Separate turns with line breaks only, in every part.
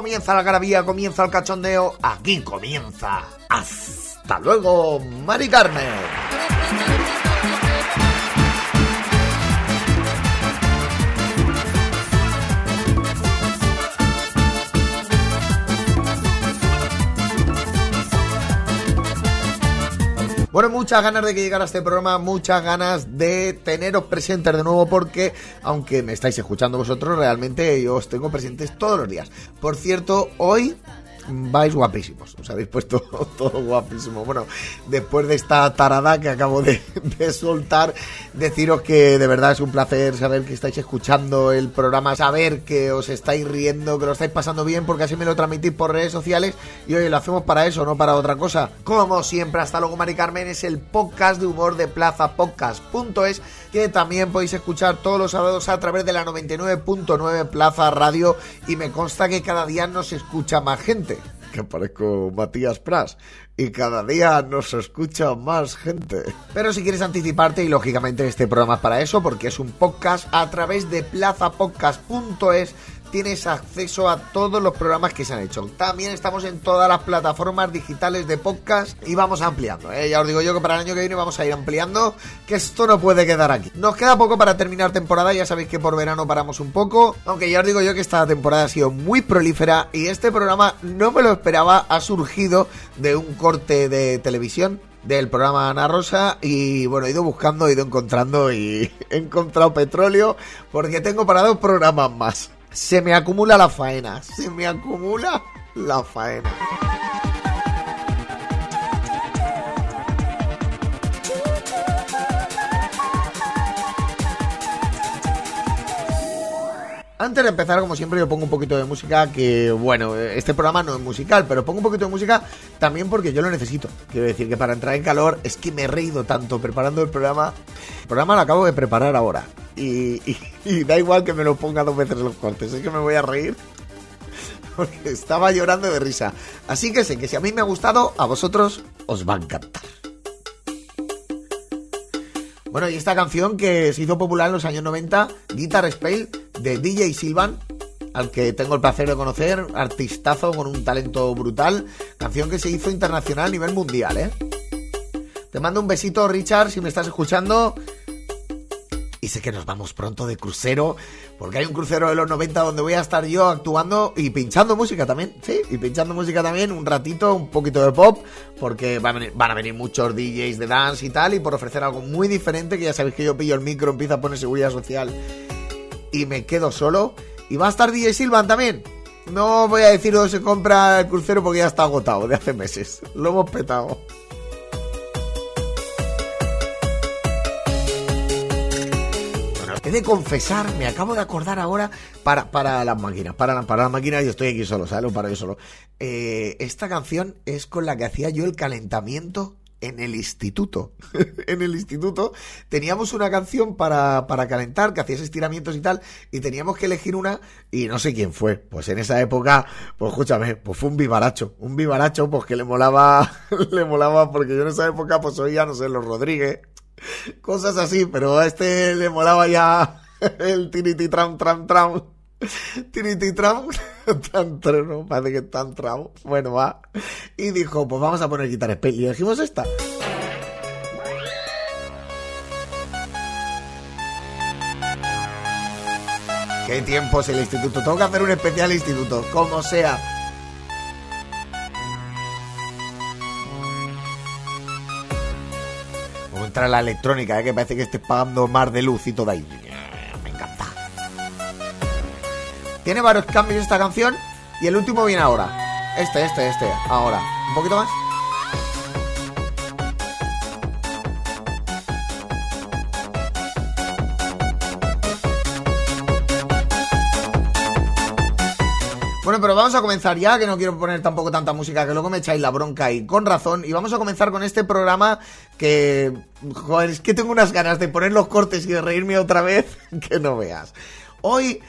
Comienza la garabía, comienza el cachondeo. Aquí comienza. Hasta luego, Mari Carmen. Bueno, muchas ganas de que llegara este programa, muchas ganas de teneros presentes de nuevo porque, aunque me estáis escuchando vosotros, realmente yo os tengo presentes todos los días. Por cierto, hoy vais guapísimos, os habéis puesto todo guapísimo. Bueno, después de esta tarada que acabo de, soltar, deciros que de verdad es un placer saber que estáis escuchando el programa, saber que os estáis riendo, que lo estáis pasando bien, porque así me lo transmitís por redes sociales y hoy lo hacemos para eso, no para otra cosa. Como siempre, hasta luego, Mari Carmen, es el podcast de humor de plazapodcast.es que también podéis escuchar todos los sábados a través de la 99.9 Plaza Radio. Y me consta que cada día nos escucha más gente. Que parezco Matías Pras. Y cada día nos escucha más gente. Pero si quieres anticiparte y lógicamente este programa es para eso porque es un podcast a través de plazapodcast.es tienes acceso a todos los programas que se han hecho. También estamos en todas las plataformas digitales de podcast y vamos ampliando. ¿eh? Ya os digo yo que para el año que viene vamos a ir ampliando, que esto no puede quedar aquí. Nos queda poco para terminar temporada, ya sabéis que por verano paramos un poco, aunque ya os digo yo que esta temporada ha sido muy prolífera y este programa no me lo esperaba, ha surgido de un corte de televisión del programa Ana Rosa y bueno, he ido buscando, he ido encontrando y he encontrado petróleo porque tengo para dos programas más. Se me acumula la faena, se me acumula la faena. Antes de empezar, como siempre, yo pongo un poquito de música que, bueno, este programa no es musical, pero pongo un poquito de música también porque yo lo necesito. Quiero decir que para entrar en calor es que me he reído tanto preparando el programa. El programa lo acabo de preparar ahora. Y, y, da igual que me lo ponga dos veces los cortes, es que me voy a reír. Porque estaba llorando de risa. Así que sé que si a mí me ha gustado, a vosotros os va a encantar. Bueno, y esta canción que se hizo popular en los años 90, Guitar Spell, de DJ Silvan, al que tengo el placer de conocer, artistazo con un talento brutal, canción que se hizo internacional a nivel mundial, ¿eh? Te mando un besito, Richard, si me estás escuchando. Sé que nos vamos pronto de crucero, porque hay un crucero de los 90 donde voy a estar yo actuando y pinchando música también, sí, y pinchando música también, un ratito, un poquito de pop, porque van a, venir, van a venir muchos DJs de dance y tal, y por ofrecer algo muy diferente, que ya sabéis que yo pillo el micro, empiezo a poner seguridad social y me quedo solo. Y va a estar DJ Silvan también. No voy a decir dónde se compra el crucero porque ya está agotado de hace meses. Lo hemos petado. De confesar, me acabo de acordar ahora para, para las máquinas, para, para las máquinas y estoy aquí solo, ¿sabes? Lo paro yo solo. Eh, esta canción es con la que hacía yo el calentamiento en el instituto. en el instituto teníamos una canción para, para calentar, que hacías estiramientos y tal, y teníamos que elegir una, y no sé quién fue. Pues en esa época, pues escúchame, pues fue un vivaracho. Un vivaracho, pues que le molaba, le molaba, porque yo en esa época, pues oía, no sé, los Rodríguez, cosas así, pero a este le molaba ya el tiriti tram tram tram. Tiriti tram, tan trono, parece que tan tramo. Bueno, va. Y dijo, pues vamos a poner guitarra. Y elegimos esta. ¿Qué tiempos el instituto? Tengo que hacer un especial instituto, como sea. Vamos a entrar a la electrónica, ¿eh? que parece que estés pagando más de luz y todo ahí. Me encanta. Tiene varios cambios esta canción y el último viene ahora. Este, este, este. Ahora. Un poquito más. Vamos a comenzar ya, que no quiero poner tampoco tanta música, que luego me echáis la bronca y con razón. Y vamos a comenzar con este programa que, joder, es que tengo unas ganas de poner los cortes y de reírme otra vez, que no veas. Hoy,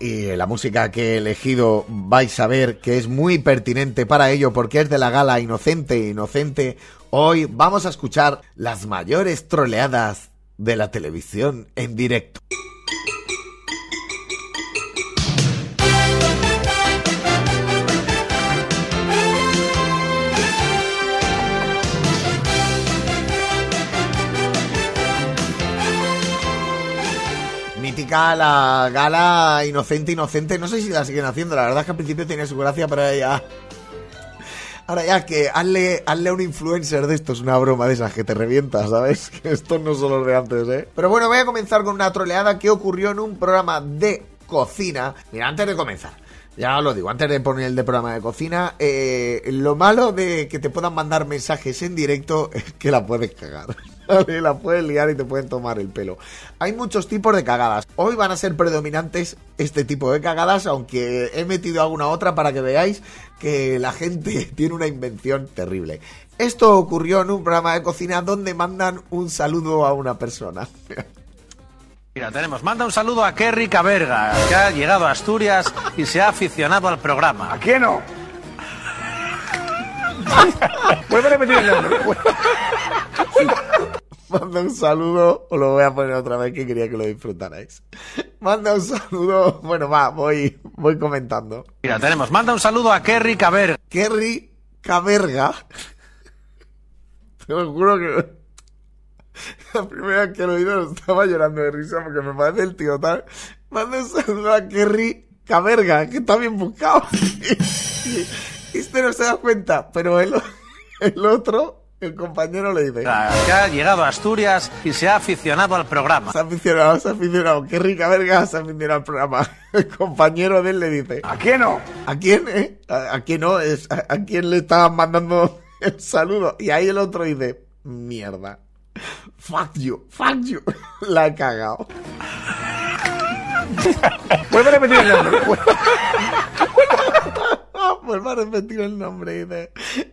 y la música que he elegido vais a ver que es muy pertinente para ello porque es de la gala Inocente, Inocente. Hoy vamos a escuchar las mayores troleadas de la televisión en directo. Mítica la gala Inocente, Inocente. No sé si la siguen haciendo. La verdad es que al principio tenía su gracia, pero ya. Ahora ya que hazle, hazle a un influencer de esto es una broma de esas que te revientas, ¿sabes? Que esto no son los de antes, ¿eh? Pero bueno, voy a comenzar con una troleada que ocurrió en un programa de cocina. Mira, antes de comenzar. Ya lo digo, antes de poner el de programa de cocina, eh, lo malo de que te puedan mandar mensajes en directo es que la puedes cagar. ¿Vale? La puedes liar y te pueden tomar el pelo. Hay muchos tipos de cagadas. Hoy van a ser predominantes este tipo de cagadas, aunque he metido alguna otra para que veáis que la gente tiene una invención terrible. Esto ocurrió en un programa de cocina donde mandan un saludo a una persona.
Mira, tenemos, manda un saludo a Kerry Caberga, que ha llegado a Asturias y se ha aficionado al programa.
¿A quién no? Vuelve a repetir el nombre.
Manda un saludo, os lo voy a poner otra vez que quería que lo disfrutarais. Manda un saludo, bueno, va, voy, voy comentando.
Mira, tenemos, manda un saludo a Kerry Caberga.
Kerry Caberga. Te lo juro que la primera vez que lo he oído estaba llorando de risa porque me parece el tío tal. Manda un saludo a Kerry Caberga, que está bien buscado. Este no se da cuenta, pero el, el otro, el compañero le dice.
Que ha llegado a Asturias y se ha aficionado al programa.
Se ha aficionado, se ha aficionado. Kerry Caberga se ha aficionado al programa. El compañero de él le dice.
¿A quién no?
¿A quién, eh? ¿A, a quién no? Es, a, ¿A quién le estaban mandando el saludo? Y ahí el otro dice, mierda. Fuck you, fuck you. La he cagado.
Vuelve a repetir el nombre.
Vuelvo a repetir el nombre.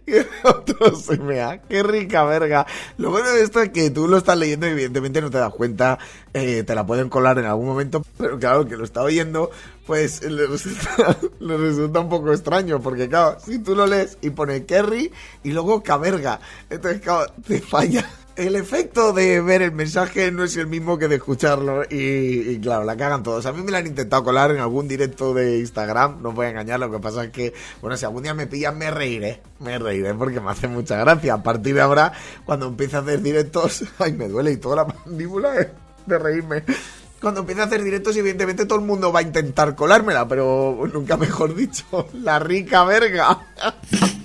Y el otro se mea. Qué rica verga. Lo bueno de esto es que tú lo estás leyendo y evidentemente no te das cuenta. eh, te la pueden colar en algún momento. Pero claro, que lo está oyendo, pues le resulta, le resulta un poco extraño. Porque claro, si tú lo lees y pone Kerry y luego Caberga. Entonces, claro, te falla. El efecto de ver el mensaje no es el mismo que de escucharlo y, claro, la cagan todos. A mí me la han intentado colar en algún directo de Instagram, no voy a engañar, lo que pasa es que, bueno, si algún día me pillan me reiré, me reiré porque me hace mucha gracia. A partir de ahora, cuando empiece a hacer directos, ay, me duele y toda la mandíbula de, de reírme. Cuando empiece a hacer directos, evidentemente todo el mundo va a intentar colármela, pero nunca mejor dicho, la rica verga.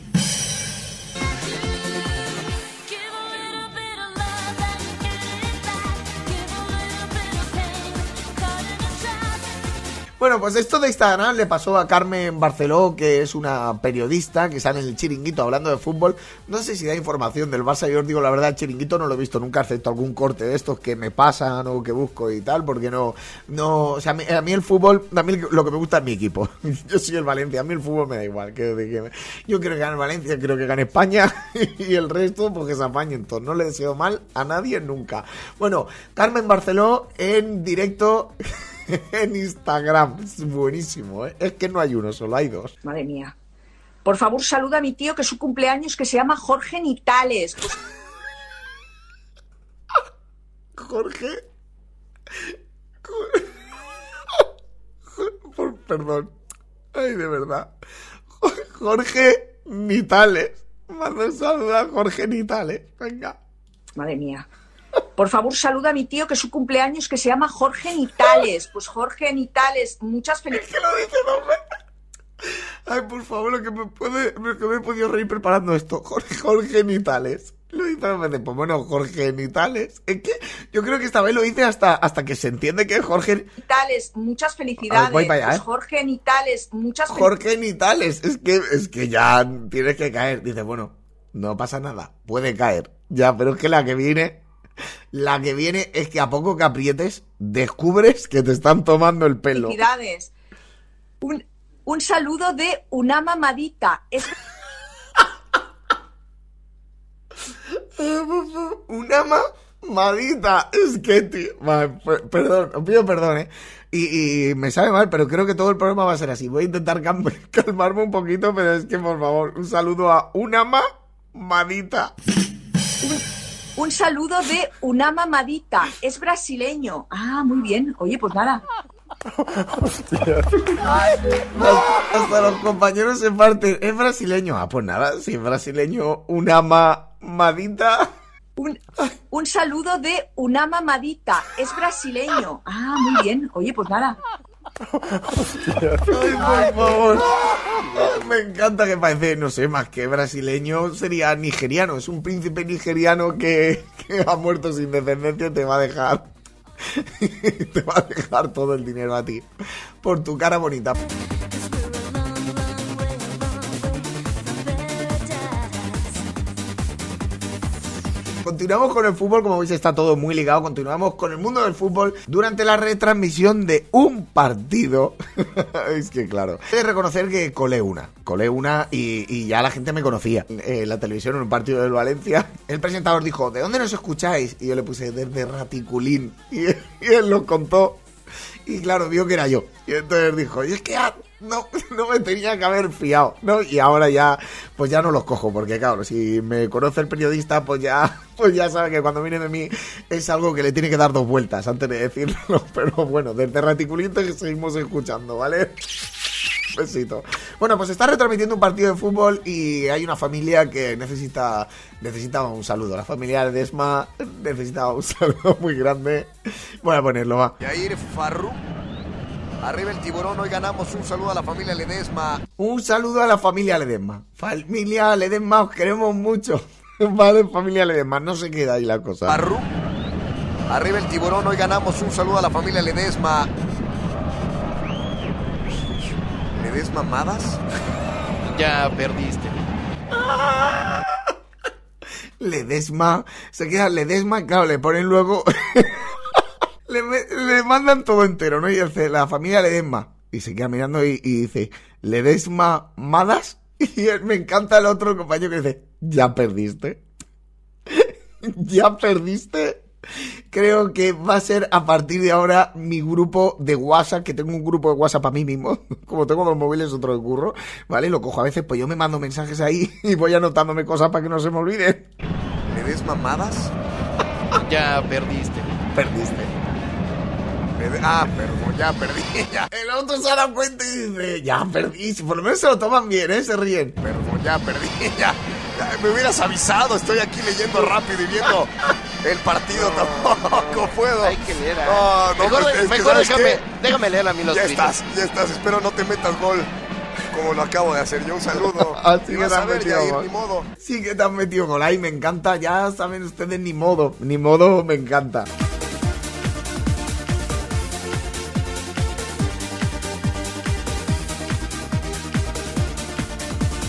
Bueno, pues esto de Instagram le pasó a Carmen Barceló, que es una periodista que sale en el chiringuito hablando de fútbol. No sé si da información del Barça, yo os digo la verdad, el chiringuito no lo he visto nunca, excepto algún corte de estos que me pasan o que busco y tal, porque no, no, o sea, a mí, el fútbol, a mí lo que me gusta es mi equipo. Yo soy el Valencia, a mí el fútbol me da igual. Que, que- yo quiero que gane Valencia, quiero que gane España y el resto, pues que se apañen todos. No le deseo mal a nadie nunca. Bueno, Carmen Barceló en directo en Instagram. Es buenísimo, ¿eh? Es que no hay uno, solo hay dos.
Madre mía. Por favor, saluda a mi tío que es su cumpleaños que se llama Jorge Nitales. Pues,
Jorge. Perdón. Ay, de verdad. Jo- Jorge Nitales. Manda un saludo a Jorge Nitales. Venga.
madre mía. Por favor, saluda a mi tío que es su cumpleaños que se llama Jorge Nitales. Pues Jorge Nitales, muchas
que
felicidades.
lo dice veces. Ay, por favor, lo que me puede, lo que me he podido reír preparando esto. Jorge, Jorge Nitales. Lo veces. Pues bueno, Jorge Nitales. Es que yo creo que esta vez lo dice hasta, hasta que se entiende que es Jorge,
Nitales, muchas felicidades.
voy para allá,
Pues
¿eh?
Jorge Nitales, muchas felicidades.
Jorge Nitales. Es que, es que ya tienes que caer. Dice, bueno, no pasa nada. Puede caer. Ya, pero es que la que viene, la que viene es que a poco que aprietes, descubres que te están tomando el pelo.
Felicidades. Un, un saludo de una mamadita. Es
Una mamadita. Es que, tío. Vale, per- perdón, os pido perdón, ¿eh? Y, y me sabe mal, pero creo que todo el programa va a ser así. Voy a intentar calmarme un poquito, pero es que, por favor, un saludo a una mamadita.
Un saludo de una mamadita. Es brasileño. Ah, muy bien. Oye, pues nada.
Hasta los compañeros se parten. Es brasileño. Ah, pues nada, si es brasileño, una mamadita.
Un, un saludo de una mamadita. Es brasileño. Ah, muy bien. Oye, pues nada.
Ay, por favor. Me encanta que parece, no sé, más que brasileño, sería nigeriano. Es un príncipe nigeriano que, que ha muerto sin descendencia y te va a dejar. Te va a dejar todo el dinero a ti. Por tu cara bonita. Continuamos con el fútbol, como veis está todo muy ligado, continuamos con el mundo del fútbol durante la retransmisión de un partido. es que claro, he de reconocer que colé una, colé una y, y ya la gente me conocía. En la televisión, en un partido del Valencia, el presentador dijo, ¿de dónde nos escucháis? Y yo le puse, desde Raticulín. Y, y él lo contó. Y claro, vio que era yo. Y entonces dijo, y es que no, no me tenía que haber fiado, ¿no? Y ahora ya, pues ya no los cojo, porque claro, si me conoce el periodista, pues ya, pues ya sabe que cuando viene de mí es algo que le tiene que dar dos vueltas antes de decirlo. Pero bueno, desde Raticulito que seguimos escuchando, ¿vale? Besito. Bueno, pues está retransmitiendo un partido de fútbol y hay una familia que necesita necesita un saludo. La familia de Desma necesita un saludo muy grande. Voy a ponerlo, va.
Yair Farru. Arriba el tiburón, hoy ganamos un saludo a la familia Ledesma.
Un saludo a la familia Ledesma. Familia Ledesma, os queremos mucho. Vale, familia Ledesma, no se queda ahí la cosa.
Farru. Arriba el tiburón, hoy ganamos un saludo a la familia Ledesma. ¿Ledesma Madas?
Ya perdiste.
Ledesma, se queda Ledesma, claro, le ponen luego. Le, me- le mandan todo entero, ¿no? Y dice, la familia Ledesma. Y se queda mirando y, y dice, Ledesma Madas. Y él- me encanta el otro compañero que dice, ya perdiste. ya perdiste. Creo que va a ser a partir de ahora mi grupo de WhatsApp, que tengo un grupo de WhatsApp para mí mismo, como tengo dos móviles, otro de curro, ¿vale? Lo cojo a veces, pues yo me mando mensajes ahí y voy anotándome cosas para que no se me olviden.
¿Ledesma Madas?
Ya perdiste.
Perdiste.
Ah, perdón, ya perdí, ya.
El otro se dado cuenta y dice, ya perdí. Si por lo menos se lo toman bien, ¿eh? Se ríen.
Perdón, ya perdí, ya. Ya, Me hubieras avisado, estoy aquí leyendo rápido y viendo el partido, tampoco puedo.
Hay que leer.
No,
ah.
no,
mejor
es que,
mejor
¿sabes
déjame, leer a mí los
Ya estás, ya estás, espero no te metas gol como lo acabo de hacer yo. Un saludo.
Así que
ver,
metido gol.
ni modo.
Sí que te has metido con ahí, me encanta. Ya saben ustedes ni modo. Ni modo, me encanta.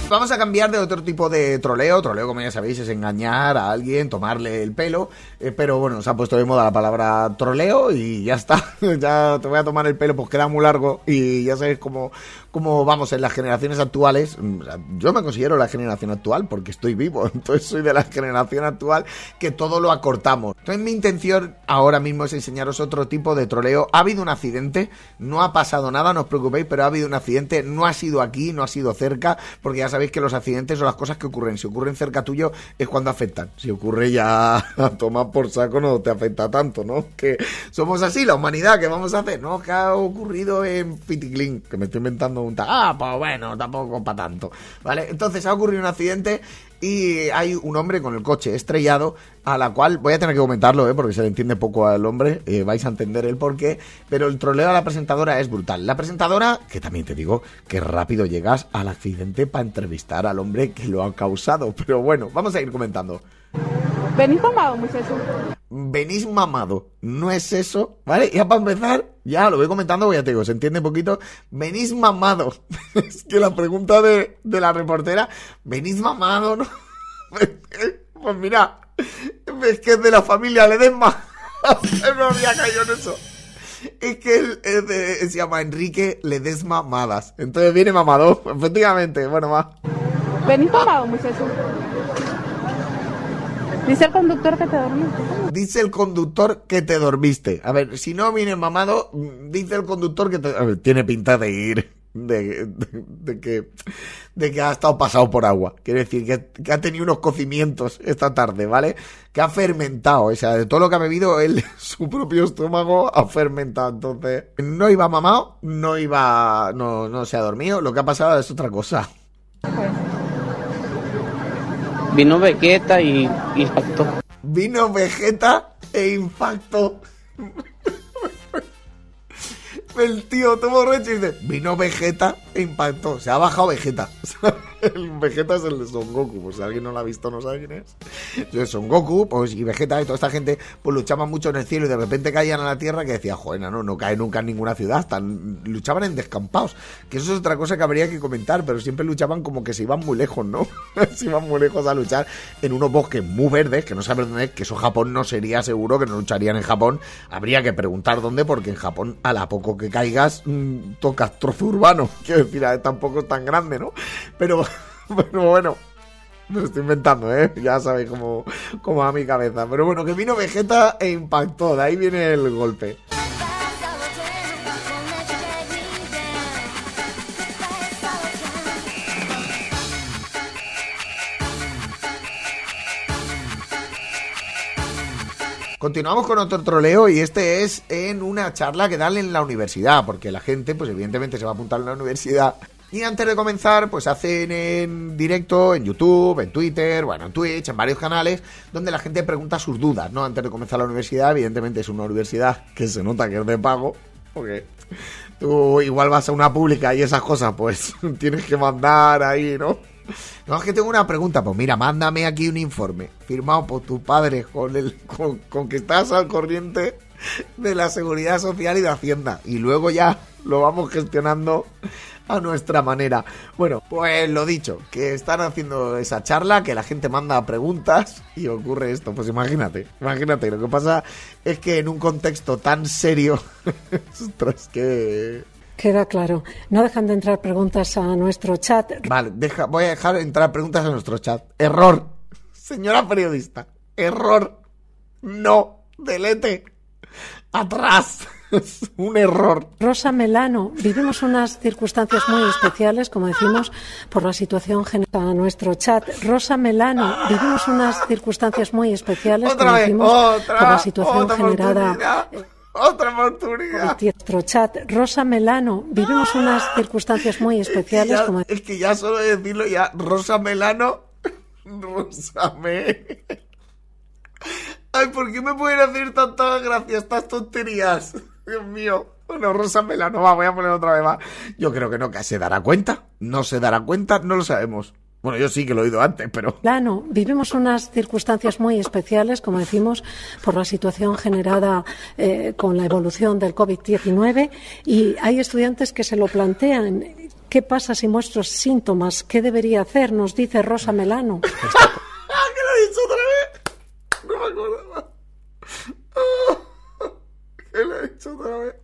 Vamos a cambiar de otro tipo de troleo. Troleo, como ya sabéis, es engañar a alguien, tomarle el pelo. Eh, pero bueno, se ha puesto de moda la palabra troleo y ya está. ya te voy a tomar el pelo, pues queda muy largo. Y ya sabéis cómo, cómo vamos en las generaciones actuales. Mm, Yo me considero la generación actual porque estoy vivo. Entonces soy de la generación actual que todo lo acortamos. Entonces mi intención ahora mismo es enseñaros otro tipo de troleo. Ha habido un accidente, no ha pasado nada, no os preocupéis, pero ha habido un accidente. No ha sido aquí, no ha sido cerca, porque ya sabéis que los accidentes son las cosas que ocurren. Si ocurren cerca tuyo es cuando afectan. Si ocurre ya a por saco no te afecta tanto, ¿no? Que somos así, la humanidad, ¿qué vamos a hacer? ¿No? Que ha ocurrido en Piticlin, que me estoy inventando un... Ah, pues bueno, tampoco para tanto. ¿Vale? Entonces ha ocurrido un accidente y hay un hombre con el coche estrellado a la cual voy a tener que comentarlo, ¿eh? porque se le entiende poco al hombre, eh, vais a entender el porqué, pero el troleo a la presentadora es brutal. La presentadora, que también te digo que rápido llegas al accidente para entrevistar al hombre que lo ha causado, pero bueno, vamos a ir comentando.
Venís mamado, muchacho.
Venís mamado, no es eso, ¿vale? Ya para empezar, ya lo voy comentando, ya te digo, se entiende poquito. Venís mamado. es que la pregunta de, de la reportera, venís mamado, ¿no? pues mira, es que es de la familia Ledesma. no había caído en eso. Es que él es de- se llama Enrique Ledesma Madas. Entonces viene mamado, efectivamente. Bueno, va.
Venís tomado, muchacho. Dice el conductor que te dormiste.
Dice el conductor que te dormiste. A ver, si no viene mamado, dice el conductor que te... a ver, tiene pinta de ir. De, de- de que de que ha estado pasado por agua. Quiere decir que, que ha tenido unos cocimientos esta tarde, ¿vale? Que ha fermentado. O sea, de todo lo que ha bebido, él, su propio estómago ha fermentado. Entonces, no iba mamado, no iba. No, no se ha dormido. Lo que ha pasado es otra cosa.
Vino Vegeta y impactó.
Vino Vegeta e Infacto. El tío todo borracho y dice, vino Vegeta impactó. Se ha bajado Vegeta. El Vegeta es el de Son Goku. Pues si alguien no lo ha visto, no sabe quién es. Son Goku pues, y Vegeta y toda esta gente pues luchaban mucho en el cielo y de repente caían a la tierra que decía, joder, no, no cae nunca en ninguna ciudad. Tan, luchaban en descampados. Que eso es otra cosa que habría que comentar, pero siempre luchaban como que se iban muy lejos, ¿no? se iban muy lejos a luchar en unos bosques muy verdes, que no saben dónde es, que eso Japón no sería seguro, que no lucharían en Japón. Habría que preguntar dónde, porque en Japón a la poco que caigas mm, tocas trozo urbano. tampoco es tan grande, ¿no? Pero, pero bueno. Me lo estoy inventando, ¿eh? Ya sabéis cómo, cómo va mi cabeza. Pero bueno, que vino Vegeta e impactó. De ahí viene el golpe. Continuamos con otro troleo y este es en una charla que dan en la universidad, porque la gente, pues evidentemente se va a apuntar en la universidad. Y antes de comenzar, pues hacen en directo, en YouTube, en Twitter, bueno, en Twitch, en varios canales, donde la gente pregunta sus dudas, ¿no? Antes de comenzar la universidad, evidentemente es una universidad que se nota que es de pago, porque tú igual vas a una pública y esas cosas, pues tienes que mandar ahí, ¿no? No, es que tengo una pregunta. Pues mira, mándame aquí un informe firmado por tus padres con, el, con que estás al corriente de la seguridad social y de Hacienda. Y luego ya lo vamos gestionando a nuestra manera. Bueno, pues lo dicho, que están haciendo esa charla, que la gente manda preguntas y ocurre esto. Pues imagínate, imagínate. Lo que pasa es que en un contexto tan serio, ostras, que
Queda claro. No dejan de entrar preguntas a nuestro chat.
Vale, deja, voy a dejar entrar preguntas a nuestro chat. Error. Señora periodista. Error. No. Delete. Atrás. Es un error.
Rosa Melano, vivimos unas circunstancias muy especiales, como decimos, por la situación generada a nuestro chat. Rosa Melano, vivimos unas circunstancias muy especiales,
Otra
como
vez.
decimos,
Otra.
por la situación generada.
Otra oportunidad.
por nuestro chat. Rosa Melano, vivimos unas circunstancias muy especiales,
Ya-
como
es que ya solo de decirlo ya. Rosa Melano. Rosa Me. Ay, ¿por qué me pueden hacer tantas gracias, estas tonterías? Dios mío. Bueno, Rosa Melano, va, voy a poner otra vez más. Yo creo que no, que se dará cuenta. No se dará cuenta, no lo sabemos. Bueno, yo sí que lo he oído antes, pero...
Melano, vivimos unas circunstancias muy especiales, como decimos, por la situación generada eh, con la evolución del COVID-19 y hay estudiantes que se lo plantean. ¿Qué pasa si muestro síntomas? ¿Qué debería hacer? Nos dice Rosa Melano.
¡Ah, que lo he dicho otra vez! No me acordaba. Ah, que lo he dicho otra vez.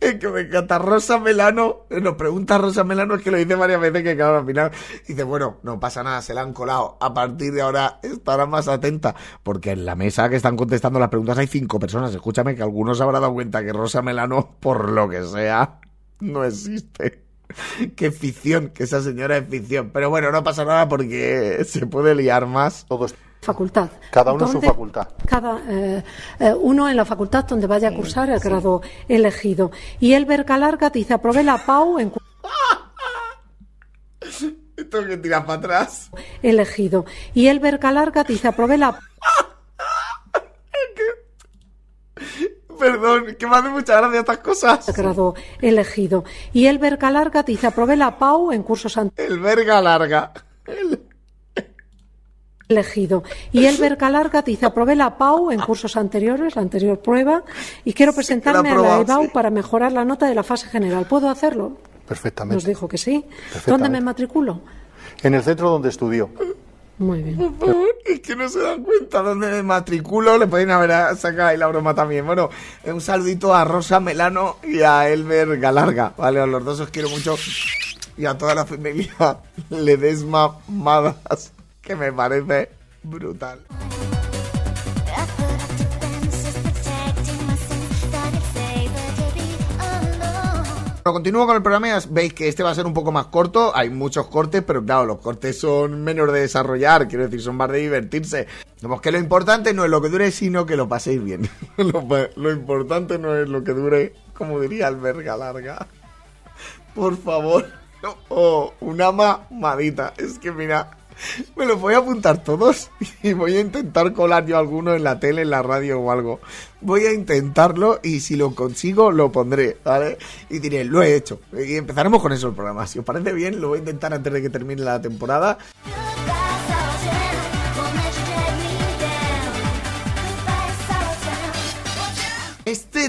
Es que me encanta Rosa Melano. Nos pregunta Rosa Melano, es que lo dice varias veces que claro, al final dice, bueno, no pasa nada, se la han colado. A partir de ahora estará más atenta. Porque en la mesa que están contestando las preguntas hay cinco personas. Escúchame que algunos se habrán dado cuenta que Rosa Melano, por lo que sea, no existe. Qué ficción, que esa señora es ficción. Pero bueno, no pasa nada porque se puede liar más.
Todos,
Facultad.
cada uno en su facultad.
Cada eh, eh, uno en la facultad donde vaya a cursar el grado elegido. Y el Bercalarga dice, aprobé la PAU en
Tengo que tirar para atrás.
elegido. Y el Bercalarga dice, aprobé la
Perdón, que me hace mucha gracia estas cosas.
grado elegido. Y el Bercalarga dice, aprobé la PAU en cursos an-
El verga larga. El-
elegido. Y el Bercalarga dice, aprobé la PAU en cursos anteriores, la anterior prueba, y quiero presentarme a la EBAU
sí.
para mejorar la nota de la fase general. ¿Puedo hacerlo? Nos
Perfectamente.
dijo que sí. ¿Dónde me matriculo?
En el centro donde estudió.
Muy bien.
Por favor, es que no se dan cuenta dónde me matriculo. Le pueden haber sacado ahí la broma también. Bueno, un saludito a Rosa Melano y a Elber Galarga. Vale, a los dos os quiero mucho. Y a toda la familia Ledesma Madas, que me parece brutal. Bueno, continúo con el programa. Ya veis que este va a ser un poco más corto. Hay muchos cortes, pero claro, los cortes son menos de desarrollar. Quiero decir, son más de divertirse. Vemos que lo importante no es lo que dure, sino que lo paséis bien. lo, importante no es lo que dure, como diría Alberga Larga. Por favor. O una mamadita. Es que mira, me los voy a apuntar todos y voy a intentar colar yo alguno en la tele, en la radio o algo. Voy a intentarlo y si lo consigo lo pondré, ¿vale? Y diré, lo he hecho. Y empezaremos con eso el programa. Si os parece bien, lo voy a intentar antes de que termine la temporada.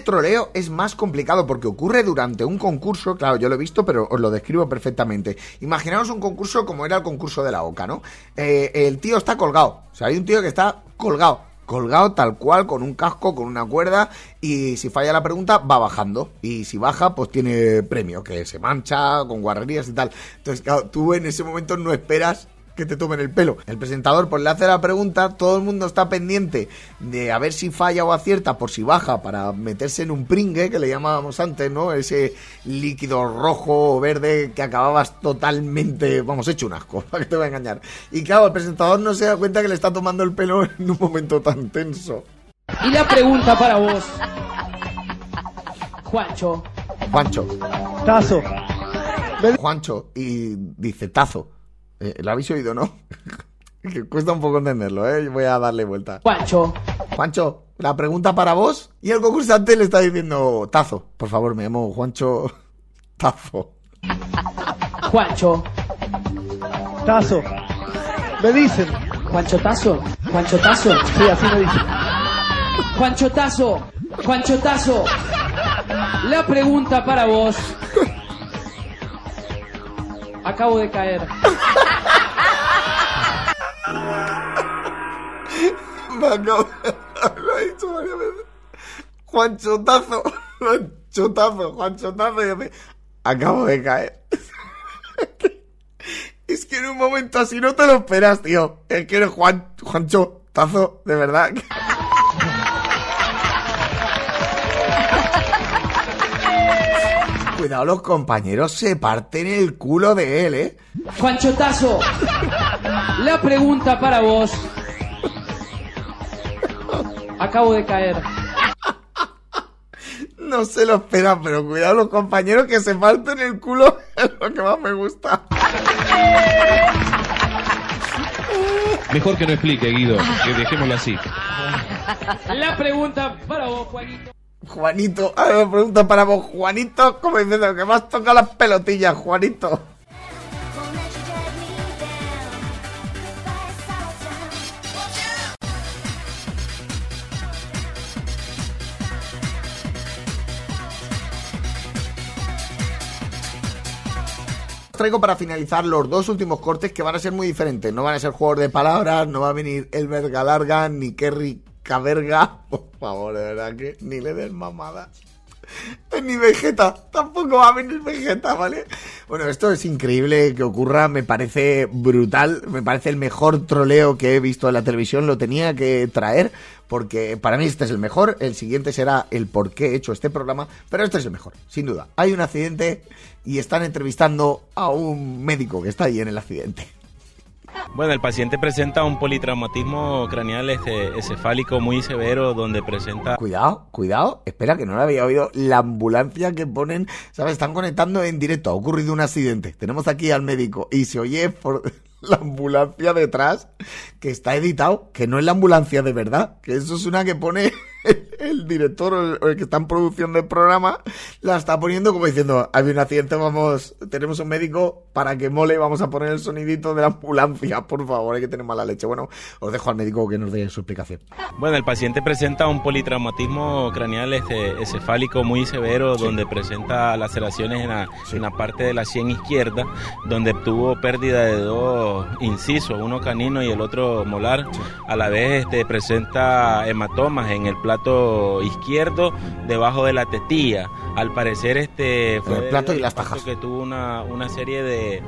Troleo es más complicado porque ocurre durante un concurso, claro, yo lo he visto, pero os lo describo perfectamente. Imaginaos un concurso como era el concurso de la OCA, ¿no? Eh, el tío está colgado, o sea, hay un tío que está colgado, colgado tal cual, con un casco, con una cuerda, y si falla la pregunta, va bajando. Y si baja, pues tiene premio, que se mancha, con guarrerías y tal. Entonces, claro, tú en ese momento no esperas que te tomen el pelo. El presentador pues le hace la pregunta, todo el mundo está pendiente de a ver si falla o acierta por si baja para meterse en un pringue que le llamábamos antes, ¿no? Ese líquido rojo o verde que acababas totalmente, vamos, hecho un asco, para que te voy a engañar. Y claro, el presentador no se da cuenta que le está tomando el pelo en un momento tan tenso.
Y la pregunta para vos, Juancho.
Juancho.
Tazo.
Juancho y dice tazo. Eh, ¿Lo habéis oído, no? que cuesta un poco entenderlo, ¿eh? Voy a darle vuelta.
Juancho.
Juancho, la pregunta para vos. Y el concursante le está diciendo tazo. Por favor, me llamo Juancho Tazo.
Juancho.
Tazo. Me dicen.
Juancho Tazo. Juancho Tazo.
Sí, así me dicen.
Juancho Tazo. Juancho Tazo. La pregunta para vos. Acabo de caer.
Me Lo ha dicho varias veces. Juancho Tazo. Juancho Tazo. Juancho Tazo. Y dice, acabo de caer. Es que en un momento así no te lo esperas, tío. Es que eres Juan, Juancho Tazo, de verdad. Cuidado, los compañeros se parten el culo de él, ¿eh?
Juancho Tazo. La pregunta para vos. Acabo de caer.
No se lo esperan, pero cuidado los compañeros que se parten el culo es lo que más me gusta.
Mejor que no explique, Guido, que dejémoslo así.
La pregunta para vos, Juanito.
Juanito, a ver, pregunta para vos, Juanito, como diciendo que me has tocado las pelotillas, Juanito. Traigo para finalizar los dos últimos cortes que van a ser muy diferentes. No van a ser juegos de palabras, no va a venir Elber Galarga ni Kerry Caberga. Por favor, de verdad que ni le den mamadas. Ni Vegeta, tampoco va a venir Vegeta, ¿vale? Bueno, esto es increíble que ocurra, me parece brutal, me parece el mejor troleo que he visto en la televisión, lo tenía que traer, porque para mí este es el mejor, el siguiente será el por qué he hecho este programa, pero este es el mejor, sin duda. Hay un accidente y están entrevistando a un médico que está ahí en el accidente.
Bueno, el paciente presenta un politraumatismo craneal este, encefálico muy severo donde presenta...
Cuidado, cuidado, espera que no lo había oído. La ambulancia que ponen, ¿sabes? Están conectando en directo. Ha ocurrido un accidente. Tenemos aquí al médico y se oye por la ambulancia detrás que está editado, que no es la ambulancia de verdad, que eso es una que pone el, el director o el, el que está en producción del programa la está poniendo como diciendo, hay un accidente, vamos, tenemos un médico para que mole, vamos a poner el sonidito de la ambulancia, por favor, hay que tener mala leche. Bueno, os dejo al médico que nos dé su explicación.
Bueno, el paciente presenta un politraumatismo craneal este, encefálico muy severo, donde presenta laceraciones en la, en la parte de la sien izquierda, donde tuvo pérdida de dos incisos, uno canino y el otro molar. A la vez este, presenta hematomas en el plato izquierdo, debajo de la tetilla. Al parecer, este fue
el plato y las tajas.
que tuvo una, una serie de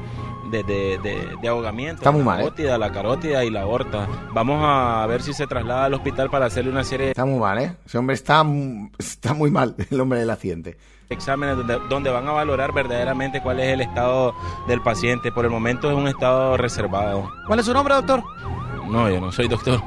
de, de, de, de ahogamiento.
Está muy
la
mal, ¿eh?
carótida, la carótida y la aorta. Vamos a ver si se traslada al hospital para hacerle una serie
Está muy mal, ¿eh? Ese hombre está, está muy mal, el hombre del accidente.
de exámenes donde, donde van a valorar verdaderamente cuál es el estado del paciente. Por el momento es un estado reservado.
¿Cuál es su nombre, doctor?
No, yo no soy doctor.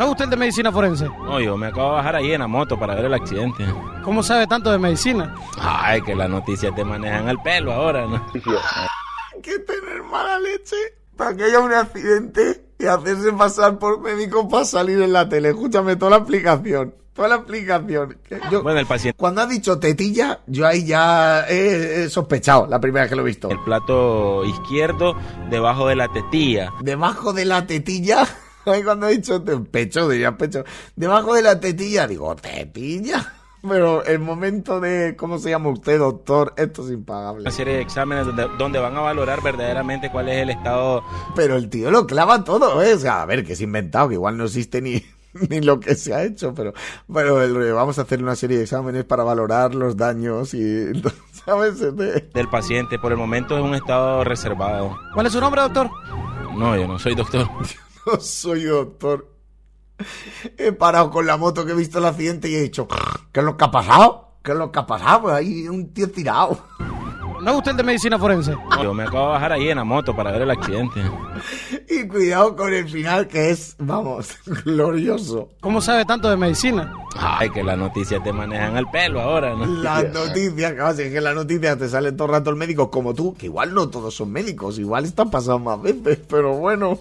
¿No es usted el de medicina forense?
No, yo me acabo de bajar ahí en la moto para ver el accidente.
¿Cómo sabe tanto de medicina?
Ay, que las noticias te manejan al pelo ahora, ¿no?
Hay que tener mala leche para que haya un accidente y hacerse pasar por médico para salir en la tele. Escúchame, toda la aplicación. Toda la aplicación. Yo-
Bueno, el paciente.
Cuando ha dicho tetilla, yo ahí ya he, he sospechado la primera vez que lo he visto.
El plato izquierdo debajo de la tetilla.
Debajo de la tetilla. Ahí cuando he dicho pecho, diría pecho. Debajo de la tetilla, digo, tetilla. Pero el momento de, ¿cómo se llama usted, doctor? Esto es impagable.
Una serie de exámenes donde, donde van a valorar verdaderamente cuál es el estado.
Pero el tío lo clava todo, ¿eh? O sea, a ver, que es inventado, que igual no existe ni, ni lo que se ha hecho, pero, pero el rollo, vamos a hacer una serie de exámenes para valorar los daños y, ¿sabes?
Del paciente. Por el momento es un estado reservado.
¿Cuál es su nombre, doctor?
No, yo no soy doctor.
No soy doctor. He parado con la moto que he visto el accidente y he dicho, ¿qué es lo que ha pasado? ¿Qué es lo que ha pasado? Pues Hay un tío tirado.
¿No es usted de medicina forense?
Yo me acabo de bajar ahí en la moto para ver el accidente.
Y cuidado con el final que es, vamos, glorioso.
¿Cómo sabe tanto de medicina?
Ay, que las noticias te manejan al pelo ahora, ¿no?
Las noticias, claro, si es que las noticias te sale todo el rato el médico como tú, que igual no todos son médicos, igual están pasados más veces, pero bueno.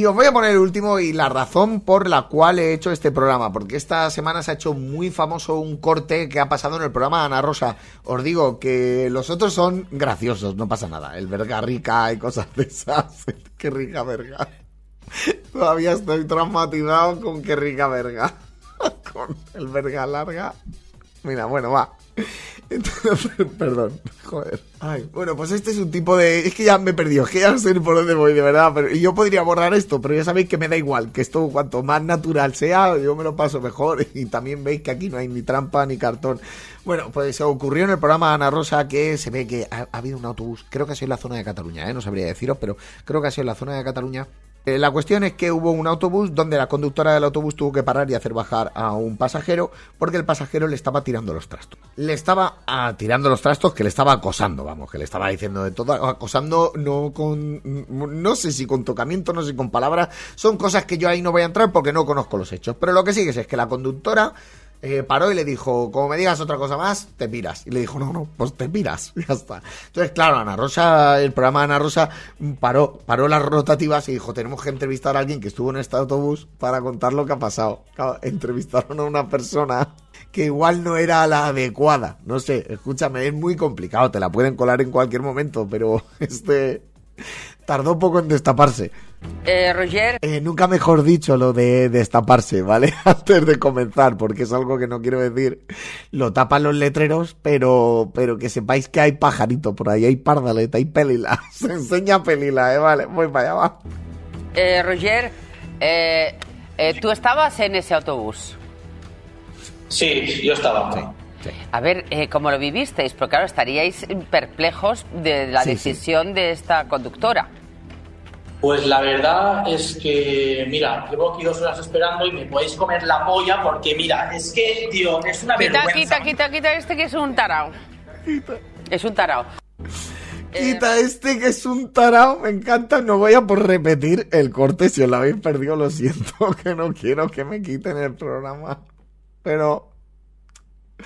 Y os voy a poner el último y la razón por la cual he hecho este programa, porque esta semana se ha hecho muy famoso un corte que ha pasado en el programa Ana Rosa. Os digo que los otros son graciosos, no pasa nada. El verga rica y cosas de esas. Qué rica verga. Todavía estoy traumatizado con qué rica verga. Con el verga larga. Mira, bueno, va. Entonces, perdón, joder. Bueno, pues este es un tipo de... Es que ya me he perdido, que ya no sé por dónde voy, de verdad. Pero... Yo podría borrar esto, pero ya sabéis que me da igual, que esto cuanto más natural sea, yo me lo paso mejor. Y también veis que aquí no hay ni trampa ni cartón. Bueno, pues se ocurrió en el programa Ana Rosa que se ve que ha, ha habido un autobús, creo que ha sido en la zona de Cataluña, ¿eh? no sabría deciros, pero creo que ha sido en la zona de Cataluña. Eh, la cuestión es que hubo un autobús donde la conductora del autobús tuvo que parar y hacer bajar a un pasajero porque el pasajero le estaba tirando los trastos. Le estaba ah, tirando los trastos que le estaba acosando, vamos, que le estaba diciendo de todo, acosando no con, no sé si con tocamiento, no sé con palabras, son cosas que yo ahí no voy a entrar porque no conozco los hechos. Pero lo que sé es que la conductora eh, paró y le dijo, como me digas otra cosa más, te piras. Y le dijo, no, no, pues te piras. Ya está. Entonces, claro, Ana Rosa, el programa de Ana Rosa mm, paró, paró las rotativas y dijo, tenemos que entrevistar a alguien que estuvo en este autobús para contar lo que ha pasado. Claro, entrevistaron a una persona que igual no era la adecuada. No sé, escúchame, es muy complicado, te la pueden colar en cualquier momento, pero este tardó poco en destaparse.
Eh, Roger.
Eh, nunca mejor dicho lo de destaparse, ¿vale? Antes de comenzar, porque es algo que no quiero decir. Lo tapan los letreros, pero, pero que sepáis que hay pajarito por ahí, hay pardaleta, hay pelila. Se enseña pelila, ¿eh? Vale, voy para allá, va.
Eh, Roger, eh, eh, ¿tú estabas en ese autobús?
Sí, yo estaba.
A ver, eh, ¿cómo lo vivisteis? Porque claro, estaríais perplejos de la
Sí, sí.
decisión de esta conductora.
Pues la verdad es que, mira, llevo aquí dos horas esperando y me podéis comer la polla porque, mira, es que, tío, es una
Quita,
vergüenza.
quita, quita, quita este que es un tarao. Es un tarao.
Quita este que es un tarao, me encanta. No voy a por repetir el corte. Si os lo habéis perdido, lo siento, que no quiero que me quiten el programa. Pero eh,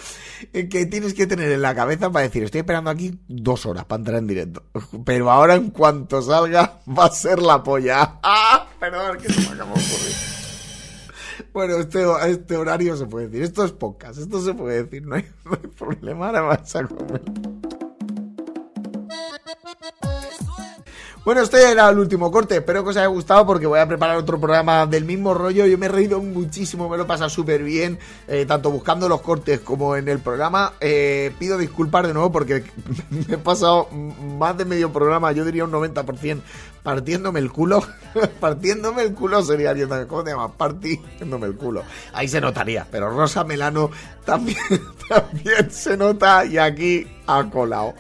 que tienes que tener en la cabeza para decir, estoy esperando aquí dos horas para entrar en directo. Pero ahora en cuanto salga va a ser la polla. ¡Ah! Perdón, que se me acabó. Bueno, este, este horario se puede decir. Esto es podcast, esto se puede decir, no hay, no hay problema. Ahora vas a comer. Bueno, este era el último corte. Espero que os haya gustado porque voy a preparar otro programa del mismo rollo. Yo me he reído muchísimo, me lo he pasado súper bien, eh, tanto buscando los cortes como en el programa. Eh, pido disculpas de nuevo porque me he pasado más de medio programa, yo diría un 90%, partiéndome el culo. partiéndome el culo sería, ¿cómo te llamas? Partiéndome el culo. Ahí se notaría, pero Rosa Melano también, también se nota y aquí ha colado.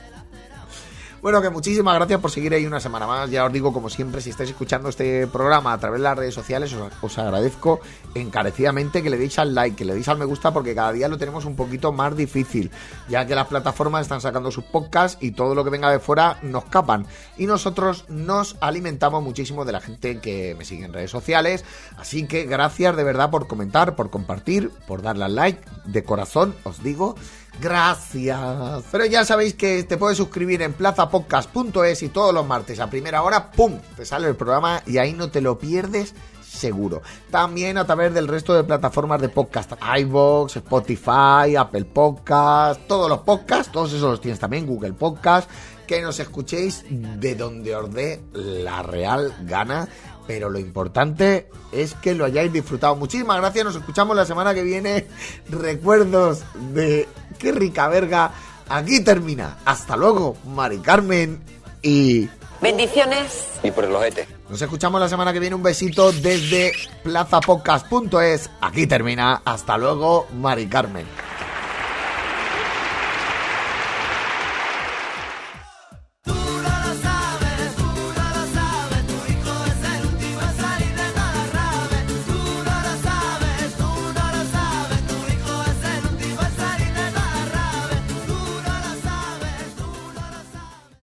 Bueno, que muchísimas gracias por seguir ahí una semana más. Ya os digo, como siempre, si estáis escuchando este programa a través de las redes sociales, os, agradezco encarecidamente que le deis al like, que le deis al me gusta, porque cada día lo tenemos un poquito más difícil, ya que las plataformas están sacando sus podcasts y todo lo que venga de fuera nos capan. Y nosotros nos alimentamos muchísimo de la gente que me sigue en redes sociales. Así que gracias de verdad por comentar, por compartir, por darle al like. De corazón os digo. Gracias. Pero ya sabéis que te puedes suscribir en plazapodcast.es y todos los martes a primera hora, ¡pum! Te sale el programa y ahí no te lo pierdes seguro. También a través del resto de plataformas de podcast, iVoox, Spotify, Apple Podcast, todos los podcasts, todos esos los tienes también, Google Podcast, que nos escuchéis de donde os dé la real gana. Pero lo importante es que lo hayáis disfrutado. Muchísimas gracias, nos escuchamos la semana que viene. Recuerdos de qué rica verga. Aquí termina. Hasta luego, Mari Carmen y
Bendiciones.
Y por el ojete.
nos escuchamos la semana que viene. Un besito desde plazapodcast.es. Aquí termina. Hasta luego, Mari Carmen.